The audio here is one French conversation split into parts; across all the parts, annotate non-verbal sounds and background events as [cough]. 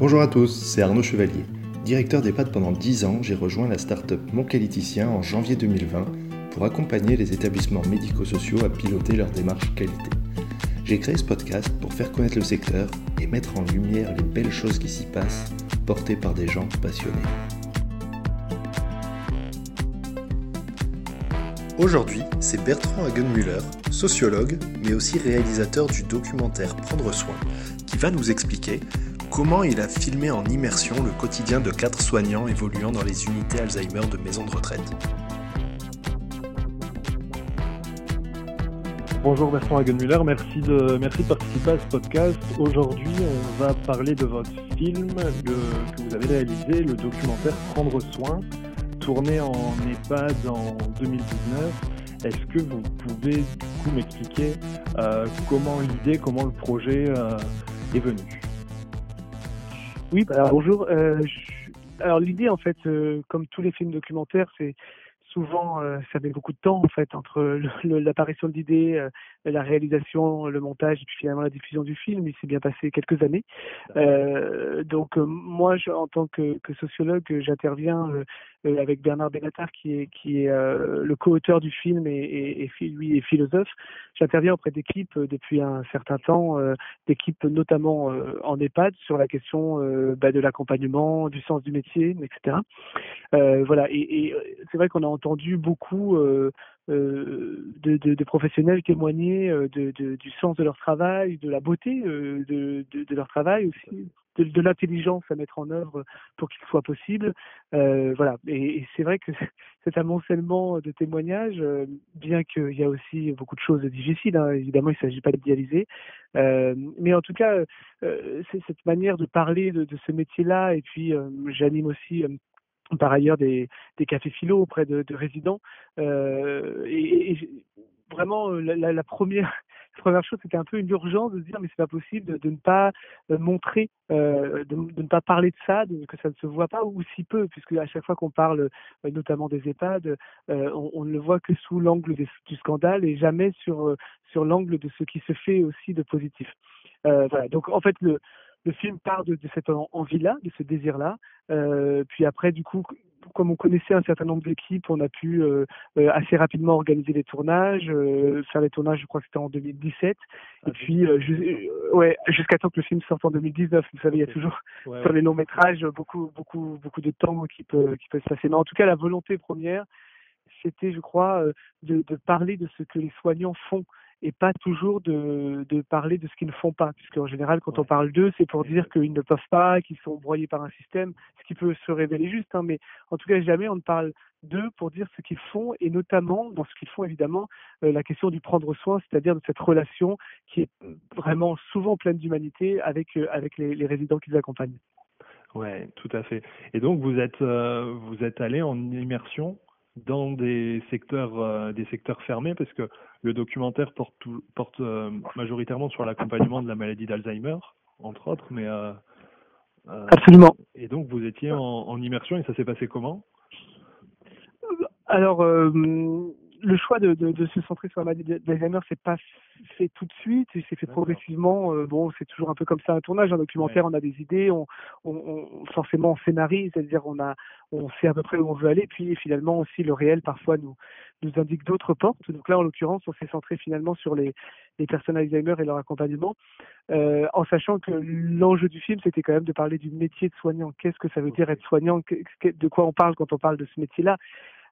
Bonjour à tous, c'est Arnaud Chevalier. Directeur d'EHPAD pendant 10 ans, j'ai rejoint la start-up en janvier 2020 pour accompagner les établissements médico-sociaux à piloter leur démarche qualité. J'ai créé ce podcast pour faire connaître le secteur et mettre en lumière les belles choses qui s'y passent, portées par des gens passionnés. Aujourd'hui, c'est Bertrand Hagenmüller, sociologue, mais aussi réalisateur du documentaire Prendre soin, qui va nous expliquer comment il a filmé en immersion le quotidien de quatre soignants évoluant dans les unités Alzheimer de maisons de retraite. Bonjour Bertrand Hagenmüller, merci de, merci de participer à ce podcast. Aujourd'hui, on va parler de votre film que vous avez réalisé, le documentaire Prendre soin, tourné en EHPAD en 2019. Est-ce que vous pouvez du coup m'expliquer euh, comment l'idée, comment le projet euh, est venu? Oui, bah, bonjour. Euh, alors l'idée, en fait, euh, comme tous les films documentaires, c'est souvent, euh, ça met beaucoup de temps, en fait, entre l'apparition de l'idée, euh, la réalisation, le montage et puis finalement la diffusion du film. Il s'est bien passé quelques années. donc moi, je, en tant que, que sociologue, j'interviens euh, avec Bernard Benatar qui est, euh, le co-auteur du film et, lui est philosophe. J'interviens auprès d'équipes euh, depuis un certain temps, d'équipes notamment en EHPAD sur la question bah, de l'accompagnement, du sens du métier, etc. voilà, et, c'est vrai qu'on a entendu beaucoup de, professionnels témoigner du sens de leur travail, de la beauté de, leur travail aussi, de, l'intelligence à mettre en œuvre pour qu'il soit possible. Euh, voilà. Et, c'est vrai que [laughs] cet amoncellement de témoignages, euh, bien qu'il y a aussi beaucoup de choses difficiles, hein, évidemment, il ne s'agit pas d'idéaliser, euh, mais en tout cas, euh, c'est cette manière de parler de, ce métier-là. Et puis, j'anime aussi par ailleurs des, cafés philo auprès de, de résidents. Et, vraiment, la, première première chose, c'était un peu une urgence de dire mais c'est pas possible de, ne pas euh, montrer, euh, de, ne pas parler de ça, de, que ça ne se voit pas ou si peu, puisque à chaque fois qu'on parle euh, notamment des EHPAD, on, ne le voit que sous l'angle du scandale et jamais sur sur l'angle de ce qui se fait aussi de positif. voilà. Donc en fait le le film part de, cette envie-là, de ce désir-là. Puis après, du coup, comme on connaissait un certain nombre d'équipes, on a pu euh, euh, assez rapidement organiser les tournages, euh, faire les tournages, je crois que c'était en 2017, ah, et puis ouais, jusqu'à temps que le film sorte en 2019. Vous savez, il y a toujours sur les longs métrages beaucoup, beaucoup, beaucoup de temps qui peut, qui peut se passer. Mais en tout cas, la volonté première, c'était, je crois, de, de parler de ce que les soignants font et pas toujours de, de parler de ce qu'ils ne font pas, puisque en général, quand on parle d'eux, c'est pour dire qu'ils ne peuvent pas, qu'ils sont broyés par un système, ce qui peut se révéler juste, hein, mais en tout cas, jamais on ne parle d'eux pour dire ce qu'ils font, et notamment dans ce qu'ils font, évidemment, euh, la question du prendre soin, c'est-à-dire de cette relation qui est vraiment souvent pleine d'humanité avec, euh, avec les, les résidents qu'ils accompagnent. Ouais, tout à fait. Et donc vous êtes euh, vous êtes allé en immersion dans des secteurs, euh, des secteurs fermés, parce que le documentaire porte, porte euh, majoritairement sur l'accompagnement de la maladie d'Alzheimer, entre autres, mais euh, absolument. Et donc vous étiez en, en immersion et ça s'est passé comment? Alors le choix de, de, de, se centrer sur la maladie d'Alzheimer, c'est pas fait tout de suite, c'est fait progressivement. Euh, bon, c'est toujours un peu comme ça un tournage, un documentaire, on a des idées, on, on, on forcément on scénarise, c'est-à-dire on a, on sait à peu près où on veut aller, puis finalement aussi le réel parfois nous nous indique d'autres portes. Donc là, en l'occurrence, on s'est centré finalement sur les, les personnes Alzheimer et leur accompagnement, euh, en sachant que l'enjeu du film, c'était quand même de parler du métier de soignant. Qu'est-ce que ça veut dire être soignant? De quoi on parle quand on parle de ce métier-là?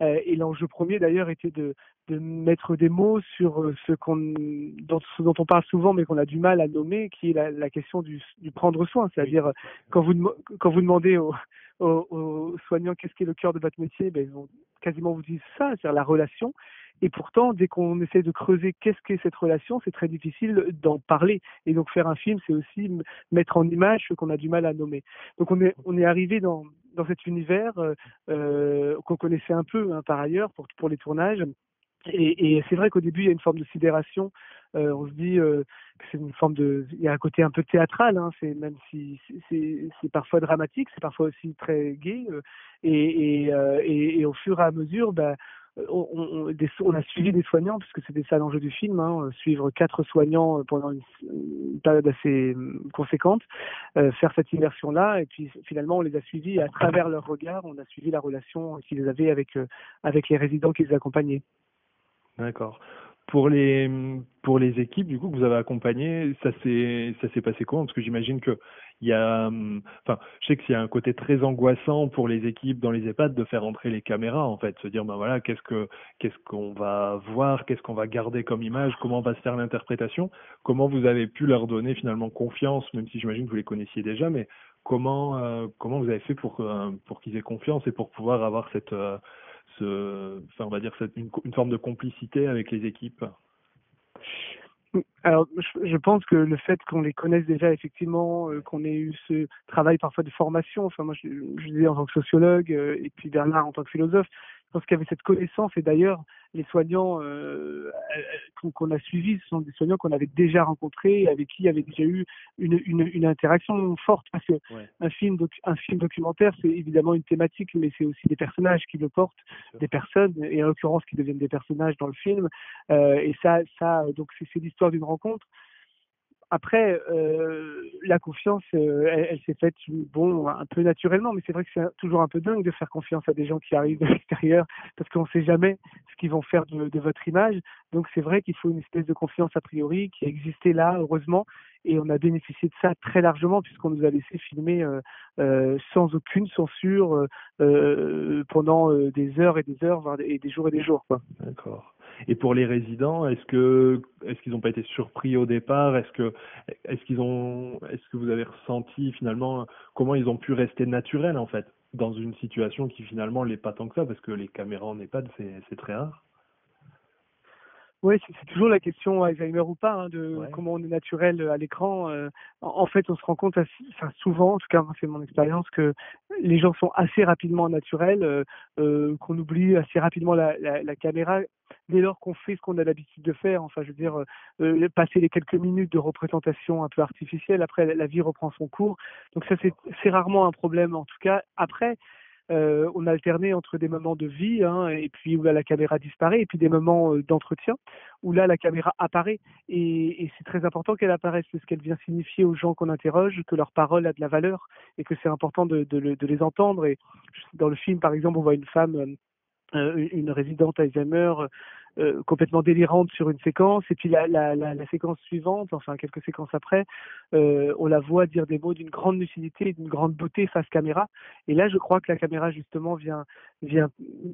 Et l'enjeu premier d'ailleurs était de, de, mettre des mots sur euh, ce, qu'on, dont, ce dont on parle souvent mais qu'on a du mal à nommer, qui est la, la question du, du, prendre soin. C'est-à-dire quand vous, quand vous demandez aux, aux, aux soignants qu'est-ce qui est le cœur de votre métier, ben, ils vont quasiment vous dire ça, c'est-à-dire la relation. Et pourtant, dès qu'on essaie de creuser qu'est-ce qu'est cette relation, c'est très difficile d'en parler. Et donc faire un film, c'est aussi mettre en image ce qu'on a du mal à nommer. Donc on est, on est arrivé dans, dans cet univers euh, qu'on connaissait un peu hein, par ailleurs pour, pour les tournages. Et, c'est vrai qu'au début, il y a une forme de sidération. Euh, on se dit euh, c'est une forme de, il y a un côté un peu théâtral. Hein, c'est même si c'est parfois dramatique, c'est parfois aussi très. Euh, et, euh, et, et, au fur et à mesure, bah, on, on, a suivi des soignants, puisque c'était ça l'enjeu du film, hein, suivre quatre soignants pendant une, période assez conséquente, faire cette immersion-là, et puis finalement on les a suivis à travers leur regard, on a suivi la relation qu'ils avaient avec, avec les résidents qui les accompagnaient. D'accord. Pour les pour les équipes du coup que vous avez accompagnées, ça s'est ça s'est passé comment? Parce que j'imagine que il y a, enfin, je sais qu'il y a un côté très angoissant pour les équipes dans les EHPAD de faire entrer les caméras en fait, se dire ben voilà qu'est-ce que qu'est-ce qu'on va voir, qu'est-ce qu'on va garder comme image, comment va se faire l'interprétation, comment vous avez pu leur donner finalement confiance, même si j'imagine que vous les connaissiez déjà, mais comment euh, comment vous avez fait pour pour qu'ils aient confiance et pour pouvoir avoir cette euh, enfin, on va dire une forme de complicité avec les équipes. Alors, je pense que le fait qu'on les connaisse déjà, effectivement, euh, qu'on ait eu ce travail parfois de formation, enfin moi je, je disais en tant que sociologue, euh, et puis Bernard en tant que philosophe, pense qu'il y avait cette connaissance et d'ailleurs les soignants euh, euh qu'on a suivis ce sont des soignants qu'on avait déjà rencontrés avec qui il y avait déjà eu une, une, une interaction forte parce que un film un film documentaire c'est évidemment une thématique mais c'est aussi des personnages qui le portent des personnes et en l'occurrence qui deviennent des personnages dans le film. Euh, et ça ça donc c'est l'histoire d'une rencontre après, euh, la confiance, euh, elle, s'est faite bon un peu naturellement, mais c'est vrai que c'est toujours un peu dingue de faire confiance à des gens qui arrivent de [laughs] l'extérieur parce qu'on ne sait jamais ce qu'ils vont faire de, votre image. Donc c'est vrai qu'il faut une espèce de confiance a priori qui a existé là, heureusement, et on a bénéficié de ça très largement puisqu'on nous a laissé filmer euh, sans aucune censure pendant des heures et des heures, voire et des jours et des jours. D'accord. Et pour les résidents, est-ce que est-ce qu'ils n'ont pas été surpris au départ? Est-ce que est-ce qu'ils ont est-ce que vous avez ressenti finalement comment ils ont pu rester naturels en fait dans une situation qui finalement l'est pas tant que ça parce que les caméras en EHPAD c'est c'est très rare. Oui, c'est toujours la question Alzheimer ou pas, hein, de comment on est naturel à l'écran. Euh, en, fait, on se rend compte, enfin, souvent, en tout cas, c'est mon expérience, que les gens sont assez rapidement naturels, euh, euh, qu'on oublie assez rapidement la, la, la caméra dès lors qu'on fait ce qu'on a l'habitude de faire. Enfin, je veux dire, passer les quelques minutes de représentation un peu artificielle, après, la vie reprend son cours. Donc ça, c'est rarement un problème, en tout cas. Après, euh, on alternait entre des moments de vie, hein, et puis où la caméra disparaît, et puis des moments euh, d'entretien où là la caméra apparaît. Et, c'est très important qu'elle apparaisse, parce qu'elle vient signifier aux gens qu'on interroge que leur parole a de la valeur et que c'est important de, les entendre. Et dans le film, par exemple, on voit une femme, euh, une résidente Alzheimer, euh, complètement délirante sur une séquence et puis la, la, séquence suivante, enfin quelques séquences après, euh, on la voit dire des mots d'une grande lucidité, d'une grande beauté face caméra. Et là, je crois que la caméra justement vient vient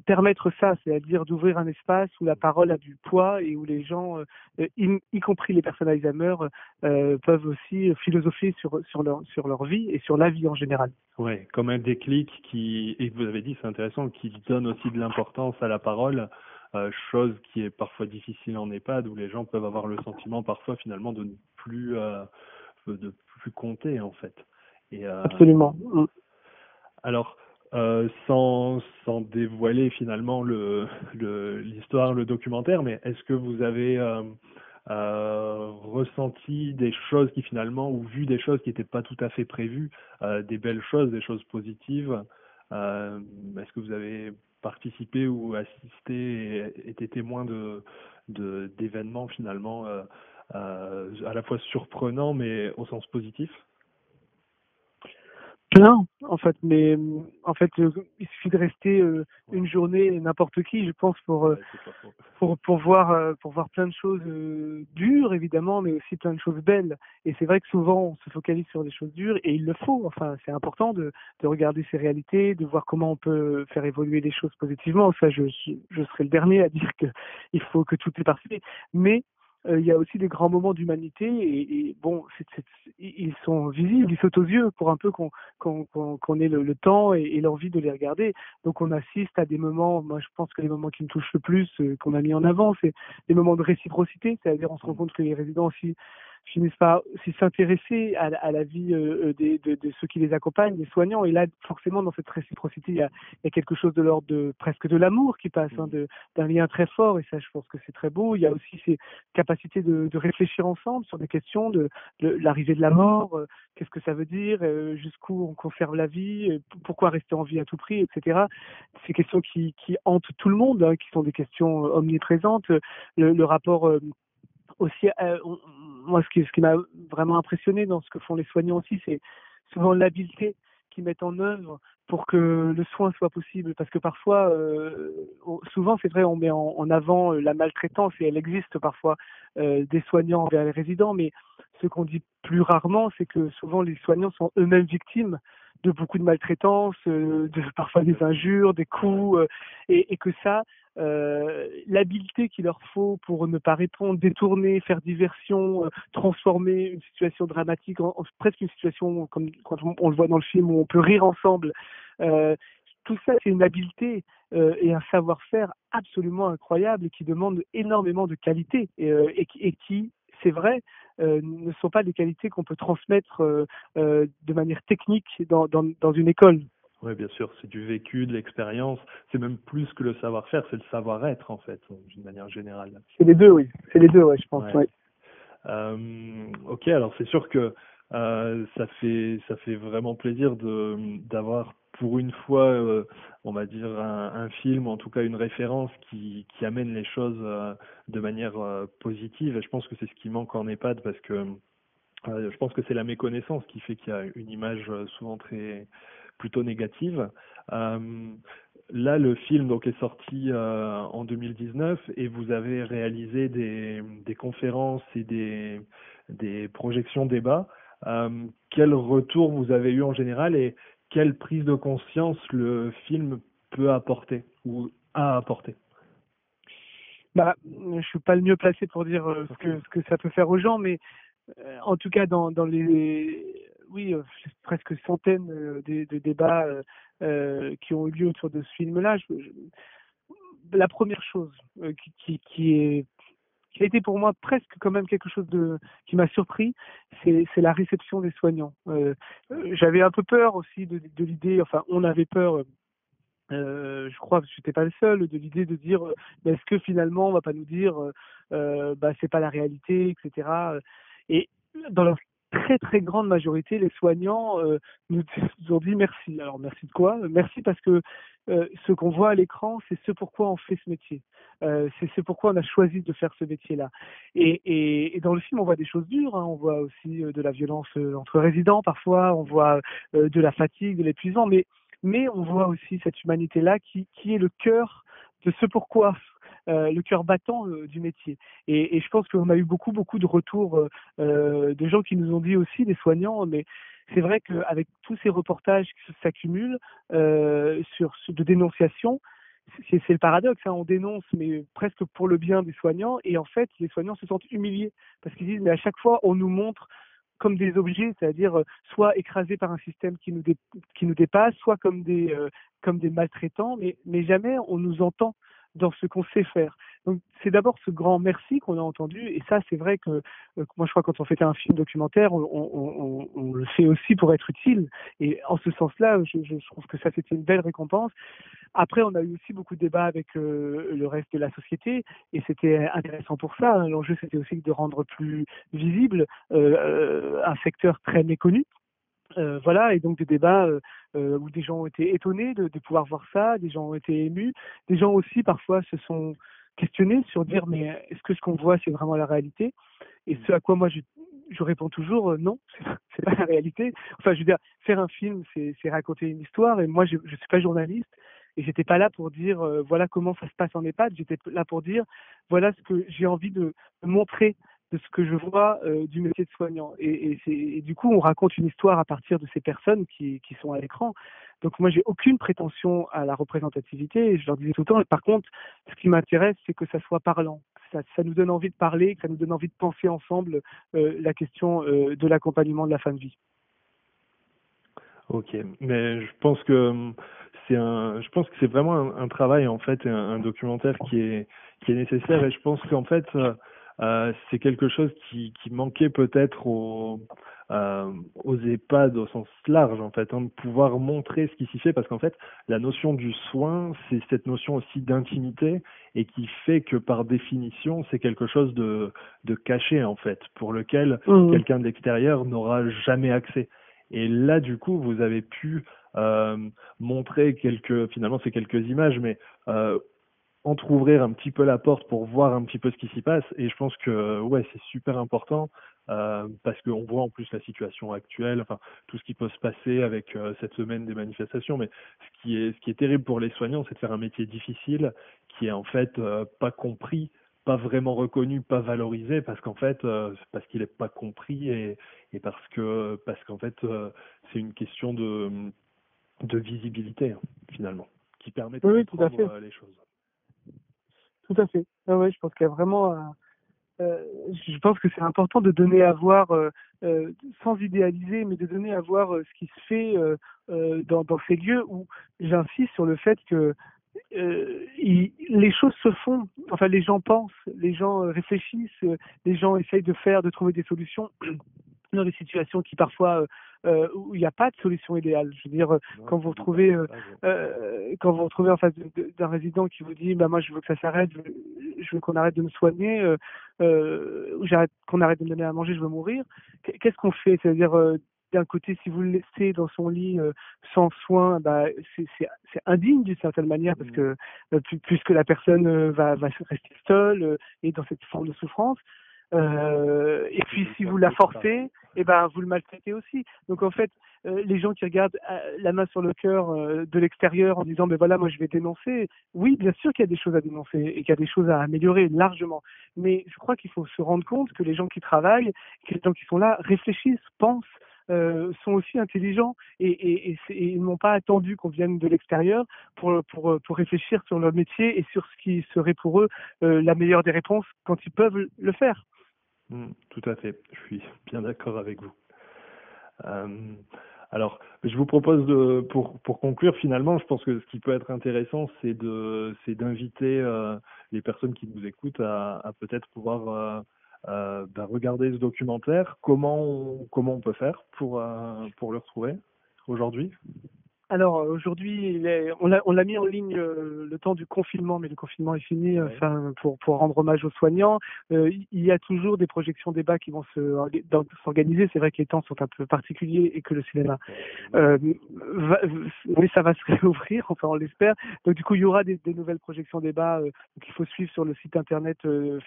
permettre ça, c'est-à-dire d'ouvrir un espace où la parole a du poids et où les gens, euh, y, compris les personnes Alzheimer, peuvent aussi philosopher sur sur leur sur leur vie et sur la vie en général. Ouais, comme un déclic qui, et vous avez dit, c'est intéressant, qui donne aussi de l'importance à la parole. Euh, chose qui est parfois difficile en EHPAD où les gens peuvent avoir le sentiment parfois finalement de ne plus euh, de plus compter en fait. Et, euh, Absolument. Mm. Alors euh, sans, sans dévoiler finalement le l'histoire, le, documentaire, mais est-ce que vous avez euh, euh, ressenti des choses qui finalement, ou vu des choses qui n'étaient pas tout à fait prévues, des belles choses, des choses positives Est-ce que vous avez participé ou assisté et été témoin de d'événements finalement euh, euh, à la fois surprenants mais au sens positif plein en fait mais en fait euh, il suffit de rester euh, une journée n'importe qui je pense pour euh, pour pour voir pour voir plein de choses dures évidemment mais aussi plein de choses belles. Et c'est vrai que souvent on se focalise sur des choses dures et il le faut enfin c'est important de de regarder ces réalités de voir comment on peut faire évoluer les choses positivement. Ça je je serai le dernier à dire que [laughs] il faut que tout est parfait. Mais euh, il y a aussi des grands moments d'humanité et, et, bon, c'est, ils sont visibles, ils sautent aux yeux pour un peu qu'on, qu'on, qu'on, ait le, temps et, et, l'envie de les regarder. Donc on assiste à des moments, moi je pense que les moments qui me touchent le plus, euh, qu'on a mis en avant, c'est des moments de réciprocité, c'est-à-dire on se rend compte que les résidents aussi finissent par s'intéresser à, à, la vie des, de, de, ceux qui les accompagnent, des soignants. Et là, forcément, dans cette réciprocité, il y a, il y a quelque chose de l'ordre de presque de l'amour qui passe, hein, d'un lien très fort. Et ça, je pense que c'est très beau. Il y a aussi ces capacités de, de réfléchir ensemble sur des questions de, de l'arrivée de la mort, qu'est-ce que ça veut dire, jusqu'où on conserve la vie, pourquoi rester en vie à tout prix, etc. Ces questions qui, qui hantent tout le monde, hein, qui sont des questions omniprésentes. Le, le rapport aussi, euh, moi, ce qui, ce qui m'a vraiment impressionné dans ce que font les soignants aussi, c'est souvent l'habileté qu'ils mettent en œuvre pour que le soin soit possible. Parce que parfois, euh, souvent, c'est vrai, on met en, avant la maltraitance et elle existe parfois euh, des soignants envers les résidents, mais ce qu'on dit plus rarement, c'est que souvent les soignants sont eux-mêmes victimes de beaucoup de maltraitance, de [laughs] parfois des injures, des coups, et, et, que ça, euh, l'habileté qu'il leur faut pour ne pas répondre, détourner, faire diversion, euh, transformer une situation dramatique en, presque une situation comme quand on, le voit dans le film où on peut rire ensemble. Euh, tout ça, c'est une habileté euh, et un savoir-faire absolument incroyable qui demande énormément de qualité et qui, c'est vrai, ne sont pas des qualités qu'on peut transmettre de manière technique dans, dans, dans une école. Oui, bien sûr, c'est du vécu, de l'expérience. C'est même plus que le savoir-faire, c'est le savoir-être, en fait, d'une manière générale. C'est les deux, oui. C'est les deux, ouais, je pense. Ouais. Euh, ok, alors c'est sûr que euh, ça fait ça fait vraiment plaisir de d'avoir pour une fois, euh, on va dire un, film, en tout cas une référence qui qui amène les choses euh, de manière positive. Et je pense que c'est ce qui manque en EHPAD parce que je pense que c'est la méconnaissance qui fait qu'il y a une image souvent très plutôt négative. Là, le film donc est sorti en 2019 et vous avez réalisé des, des conférences et des, des projections débats. Euh, quel retour vous avez eu en général et quelle prise de conscience le film peut apporter ou a apporté? Bah, je suis pas le mieux placé pour dire ce que, ce que ça peut faire aux gens, mais en tout cas dans, dans les oui, euh, presque centaines euh, de, de débats euh, qui ont eu lieu autour de ce film-là. la première chose qui, qui, qui, est qui a été pour moi presque quand même quelque chose de qui m'a surpris, c'est la réception des soignants. Euh, J'avais un peu peur aussi de, l'idée, enfin on avait peur. Euh, je crois que je n'étais pas le seul de l'idée de dire est-ce que finalement on va pas nous dire euh, bah c'est pas la réalité etc et dans leur très très grande majorité, les soignants euh, nous, [laughs] ont dit merci. Alors merci de quoi? Merci parce que euh, ce qu'on voit à l'écran, c'est ce pourquoi on fait ce métier. Euh, c'est ce pourquoi on a choisi de faire ce métier-là. Et, dans le film, on voit des choses dures. Hein. On voit aussi euh, de la violence euh, entre résidents parfois. On voit de la fatigue, de l'épuisement. Mais on voit aussi cette humanité-là qui, est le cœur de ce pourquoi euh, le cœur battant euh, du métier. Et, je pense qu'on a eu beaucoup, beaucoup de retours euh, de gens qui nous ont dit aussi, des soignants, mais c'est vrai qu'avec tous ces reportages qui s'accumulent sur, de dénonciation, c'est le paradoxe, hein, on dénonce, mais presque pour le bien des soignants, et en fait, les soignants se sentent humiliés, parce qu'ils disent, mais à chaque fois, on nous montre comme des objets, c'est-à-dire soit écrasés par un système qui nous, dépasse, soit comme des, des maltraitants, mais jamais on nous entend dans ce qu'on sait faire. Donc c'est d'abord ce grand merci qu'on a entendu et ça c'est vrai que euh, moi je crois quand on fait un film documentaire on, le fait aussi pour être utile et en ce sens-là je, je, trouve que ça c'était une belle récompense. Après on a eu aussi beaucoup de débats avec euh, le reste de la société et c'était intéressant pour ça. L'enjeu c'était aussi de rendre plus visible euh, un secteur très méconnu voilà, et donc des débats où des gens ont été étonnés de, pouvoir voir ça, des gens ont été émus, des gens aussi parfois se sont questionnés sur dire mais est-ce que ce qu'on voit c'est vraiment la réalité? Et ce à quoi moi je, je réponds toujours non, c'est pas la réalité. Enfin, je veux dire, faire un film c'est raconter une histoire et moi je, je suis pas journaliste et j'étais pas là pour dire voilà comment ça se passe en EHPAD, j'étais là pour dire voilà ce que j'ai envie de montrer de ce que je vois euh, du métier de soignant. Et, et, et, du coup, on raconte une histoire à partir de ces personnes qui, qui sont à l'écran. Donc moi, j'ai aucune prétention à la représentativité. Et je leur disais tout le temps. Par contre, ce qui m'intéresse, c'est que ça soit parlant. Ça, nous donne envie de parler, ça nous donne envie de penser ensemble euh, la question euh, de l'accompagnement de la fin de vie. Ok, mais je pense que c'est un, je pense que c'est vraiment un, travail en fait, un, un, documentaire qui est nécessaire et je pense qu'en fait c'est quelque chose qui, qui manquait peut-être au, euh, aux EHPAD au sens large, en fait, hein, de pouvoir montrer ce qui s'y fait, parce qu'en fait, la notion du soin, c'est cette notion aussi d'intimité, et qui fait que par définition, c'est quelque chose de, de caché, en fait, pour lequel mmh. quelqu'un de l'extérieur n'aura jamais accès. Et là, du coup, vous avez pu euh, montrer quelques, finalement, c'est quelques images, mais euh, entrouvrir un petit peu la porte pour voir un petit peu ce qui s'y passe. Et je pense que ouais, c'est super important euh, parce qu'on voit en plus la situation actuelle, enfin tout ce qui peut se passer avec euh, cette semaine des manifestations. Mais ce qui est ce qui est terrible pour les soignants, c'est de faire un métier difficile qui est en fait euh, pas compris, pas vraiment reconnu, pas valorisé parce qu'en fait parce qu'il est pas compris et, et parce que parce qu'en fait c'est une question de de visibilité hein, finalement qui permet de oui, comprendre les choses. Tout à fait. Ah ouais, je pense qu'il y a vraiment. Euh, je pense que c'est important de donner à voir, euh, euh, sans idéaliser, mais de donner à voir ce qui se fait dans, dans, ces lieux où j'insiste sur le fait que les choses se font. Enfin, les gens pensent, les gens réfléchissent, les gens essayent de faire, de trouver des solutions [clears throat] dans des situations qui parfois euh, où il n'y a pas de solution idéale. Je veux dire, quand vous retrouvez euh, euh, quand vous retrouvez en face d'un résident qui vous dit, bah moi je veux que ça s'arrête, je veux, qu'on arrête de me soigner, euh, qu'on arrête de me donner à manger, je veux mourir. Qu'est-ce qu'on fait? C'est-à-dire d'un côté, si vous le laissez dans son lit sans soin, bah, c'est indigne d'une certaine manière parce mmh. que puisque la personne va, va rester seule et dans cette forme de souffrance. Euh, et puis si vous la forcez, eh ben vous le maltraitez aussi. Donc en fait, euh, les gens qui regardent euh, la main sur le cœur euh, de l'extérieur en disant mais voilà moi je vais dénoncer, oui bien sûr qu'il y a des choses à dénoncer et qu'il y a des choses à améliorer largement. Mais je crois qu'il faut se rendre compte que les gens qui travaillent, que les gens qui sont là réfléchissent, pensent. Sont aussi intelligents et, ils n'ont pas attendu qu'on vienne de l'extérieur pour, pour, pour réfléchir sur leur métier et sur ce qui serait pour eux la meilleure des réponses quand ils peuvent le faire. Mm, tout à fait, je suis [laughs] bien d'accord avec vous. Euh, alors, je vous propose de, pour, pour conclure finalement, je pense que ce qui peut être intéressant, c'est de, c'est d'inviter euh, les personnes qui nous écoutent à, peut-être pouvoir euh, bah, regarder ce documentaire. Comment on, comment on peut faire pour, pour le retrouver aujourd'hui? Alors aujourd'hui, on l'a on l'a mis en ligne euh, le temps du confinement, mais le confinement est fini. Euh, enfin, pour pour rendre hommage aux soignants, euh, il y a toujours des projections débats qui vont se s'organiser. C'est vrai que les temps sont un peu particuliers et que le cinéma, mais ça va se [laughs] réouvrir. Enfin, on l'espère. Donc du coup, il y aura des, des nouvelles projections débats qu'il faut suivre sur le site internet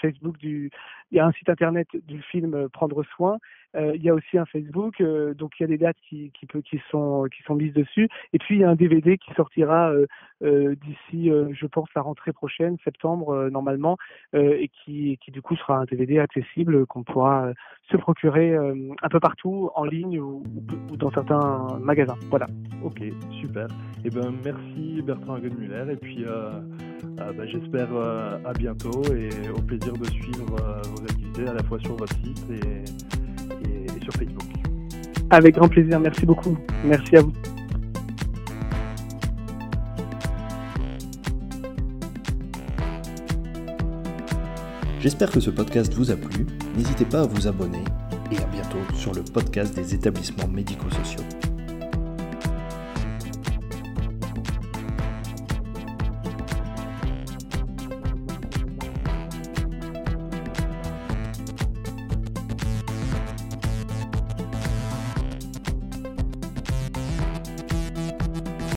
Facebook du. Il y a un site internet du film Prendre soin. Il y a aussi un Facebook, donc il y a des dates qui qui, sont qui sont mises dessus et puis il y a un DVD qui sortira euh, euh, d'ici, euh, je pense, la rentrée prochaine, septembre normalement, et qui, qui du coup sera un DVD accessible qu'on pourra se procurer un peu partout en ligne ou, dans certains magasins. Voilà. Ok, super. Eh ben merci Bertrand Hagenmuller et puis bah, j'espère à bientôt et au plaisir de suivre vos activités à la fois sur votre site et Facebook. Avec grand plaisir, merci beaucoup. Merci à vous. J'espère que ce podcast vous a plu. N'hésitez pas à vous abonner et à bientôt sur le podcast des établissements médico-sociaux.